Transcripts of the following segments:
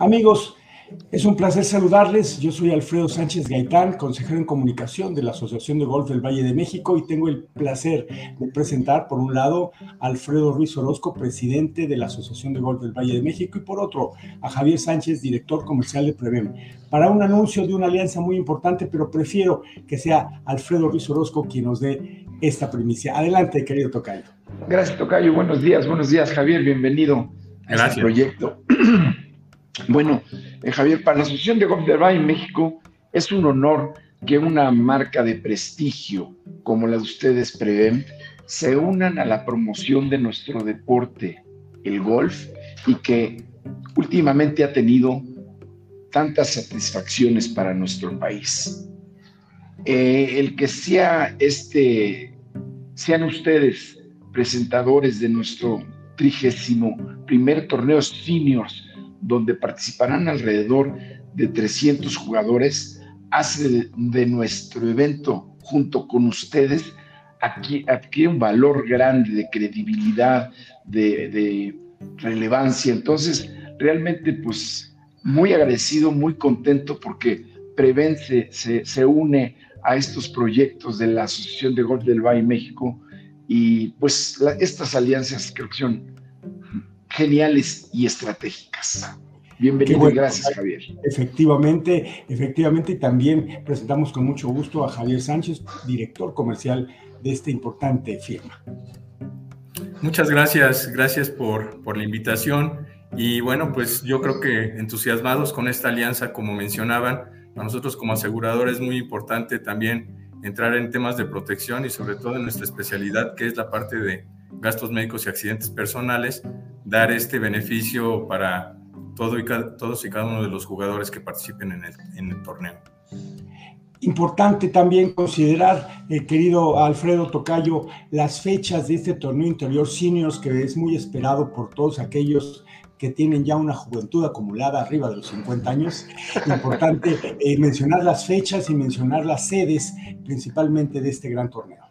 Amigos, es un placer saludarles. Yo soy Alfredo Sánchez Gaitán, consejero en comunicación de la Asociación de Golf del Valle de México y tengo el placer de presentar, por un lado, a Alfredo Ruiz Orozco, presidente de la Asociación de Golf del Valle de México, y por otro, a Javier Sánchez, director comercial de Prevem, para un anuncio de una alianza muy importante, pero prefiero que sea Alfredo Ruiz Orozco quien nos dé esta primicia. Adelante, querido Tocayo. Gracias, Tocayo. Buenos días, buenos días, Javier. Bienvenido a este proyecto. Bueno, eh, Javier, para la Asociación de Golf del Valle en México es un honor que una marca de prestigio como la de ustedes prevén se unan a la promoción de nuestro deporte, el golf, y que últimamente ha tenido tantas satisfacciones para nuestro país. Eh, el que sea este, sean ustedes presentadores de nuestro trigésimo primer torneo seniors donde participarán alrededor de 300 jugadores, hace de, nuestro evento junto con ustedes adquiere un valor grande de credibilidad, de, relevancia. Entonces, realmente, pues, muy agradecido, muy contento porque Preven se, une a estos proyectos de la Asociación de Golf del Valle México y pues estas alianzas creo que son geniales y estratégicas. Bienvenido y gracias, Javier. Efectivamente, efectivamente, y también presentamos con mucho gusto a Javier Sánchez, director comercial de esta importante firma. Muchas gracias, gracias por, por la invitación. Y bueno, pues yo creo que entusiasmados con esta alianza, como mencionaban, a nosotros como aseguradores es muy importante también entrar en temas de protección y sobre todo en nuestra especialidad, que es la parte de gastos médicos y accidentes personales, dar este beneficio para todo y todos y cada uno de los jugadores que participen en el, en el torneo. Importante también considerar, eh, querido Alfredo Tocayo, las fechas de este torneo interior seniors que es muy esperado por todos aquellos que tienen ya una juventud acumulada arriba de los 50 años. Importante eh, mencionar las fechas y mencionar las sedes principalmente de este gran torneo.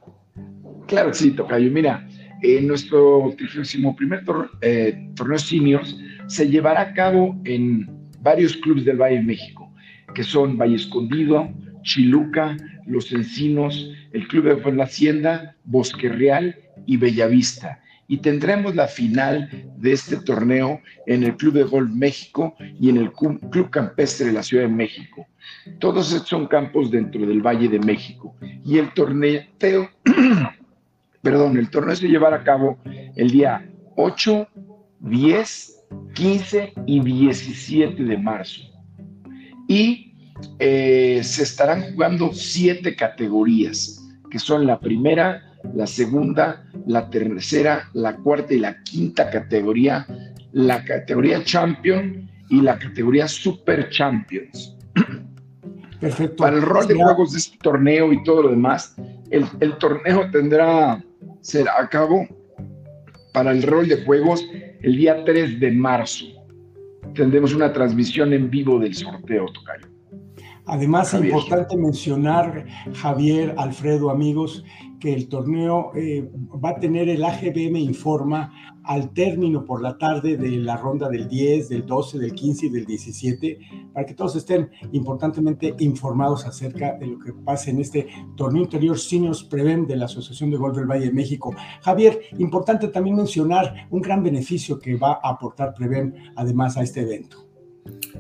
Claro sí, Tocayo. Mira, en nuestro 31 primer eh, torneo seniors se llevará a cabo en varios clubes del Valle de México, que son Valle Escondido, Chiluca, Los Encinos, el Club de la Hacienda, Bosque Real y Bellavista. Y tendremos la final de este torneo en el Club de Golf México y en el Club Campestre de la Ciudad de México. Todos estos son campos dentro del Valle de México. Y el torneo, perdón, el torneo se llevará a cabo el día 8, 10 15 y 17 de marzo. Y eh, se estarán jugando siete categorías, que son la primera, la segunda, la tercera, la cuarta y la quinta categoría, la categoría Champion y la categoría Super Champions. Perfecto. Para el rol de juegos de este torneo y todo lo demás, el, el torneo tendrá, será a cabo para el rol de juegos el día 3 de marzo. Tendremos una transmisión en vivo del sorteo, Tocayo. Además, es importante mencionar, Javier, Alfredo, amigos, que el torneo eh, va a tener el AGBM Informa al término por la tarde de la ronda del 10, del 12, del 15 y del 17, para que todos estén importantemente informados acerca de lo que pasa en este torneo interior Seniors Preven de la Asociación de Golf del Valle de México. Javier, importante también mencionar un gran beneficio que va a aportar Preven además a este evento.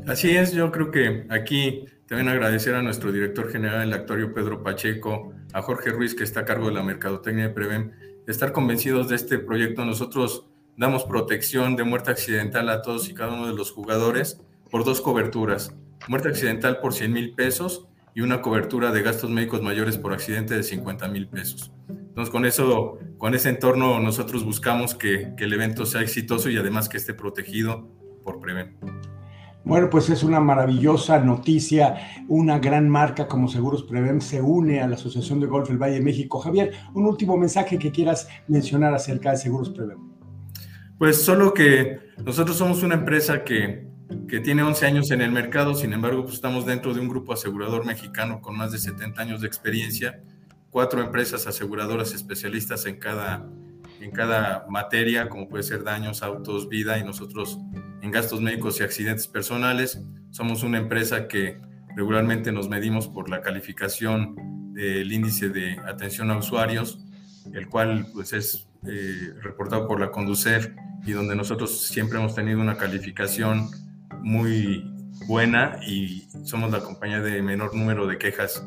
Así es, yo creo que aquí también agradecer a nuestro director general, el actuario Pedro Pacheco, a Jorge Ruiz, que está a cargo de la mercadotecnia de Preven, de estar convencidos de este proyecto. Nosotros damos protección de muerte accidental a todos y cada uno de los jugadores por dos coberturas. Muerte accidental por 100 mil pesos y una cobertura de gastos médicos mayores por accidente de 50 mil pesos. Entonces, con eso, con ese entorno, nosotros buscamos que, que el evento sea exitoso y además que esté protegido por Preven. Bueno, pues es una maravillosa noticia. Una gran marca como Seguros Preven se une a la Asociación de Golf del Valle de México. Javier, un último mensaje que quieras mencionar acerca de Seguros Preven. Pues solo que nosotros somos una empresa que, que tiene 11 años en el mercado, sin embargo, pues estamos dentro de un grupo asegurador mexicano con más de 70 años de experiencia, cuatro empresas aseguradoras especialistas en cada, en cada materia, como puede ser daños, autos, vida, y nosotros en gastos médicos y accidentes personales. Somos una empresa que regularmente nos medimos por la calificación del índice de atención a usuarios, el cual pues es eh, reportado por la Conducef y donde nosotros siempre hemos tenido una calificación muy buena y somos la compañía de menor número de quejas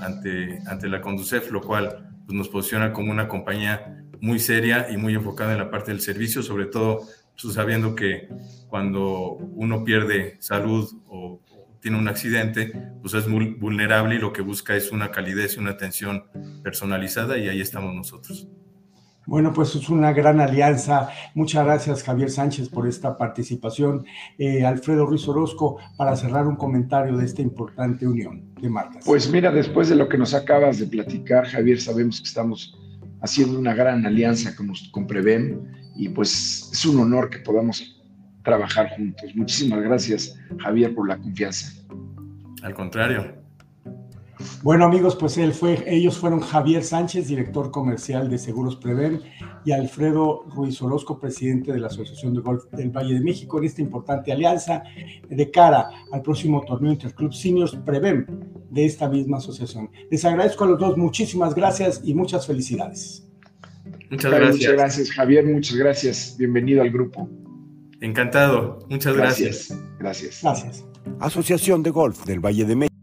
ante, ante la Conducef, lo cual pues, nos posiciona como una compañía muy seria y muy enfocada en la parte del servicio, sobre todo pues, sabiendo que cuando uno pierde salud o tiene un accidente, pues es muy vulnerable y lo que busca es una calidez y una atención personalizada y ahí estamos nosotros. Bueno, pues es una gran alianza. Muchas gracias, Javier Sánchez, por esta participación. Eh, Alfredo Ruiz Orozco, para cerrar un comentario de esta importante unión de marcas. Pues mira, después de lo que nos acabas de platicar, Javier, sabemos que estamos haciendo una gran alianza con, con Prevem y pues es un honor que podamos trabajar juntos. Muchísimas gracias, Javier, por la confianza. Al contrario. Bueno amigos, pues él fue, ellos fueron Javier Sánchez, director comercial de Seguros Preven, y Alfredo Ruiz Orozco, presidente de la Asociación de Golf del Valle de México, en esta importante alianza de cara al próximo torneo Interclub Seniors Preven de esta misma asociación. Les agradezco a los dos, muchísimas gracias y muchas felicidades. Muchas gracias. Muchas gracias, Javier, muchas gracias. Bienvenido al grupo. Encantado, muchas gracias. Gracias. Gracias. Asociación de Golf del Valle de México.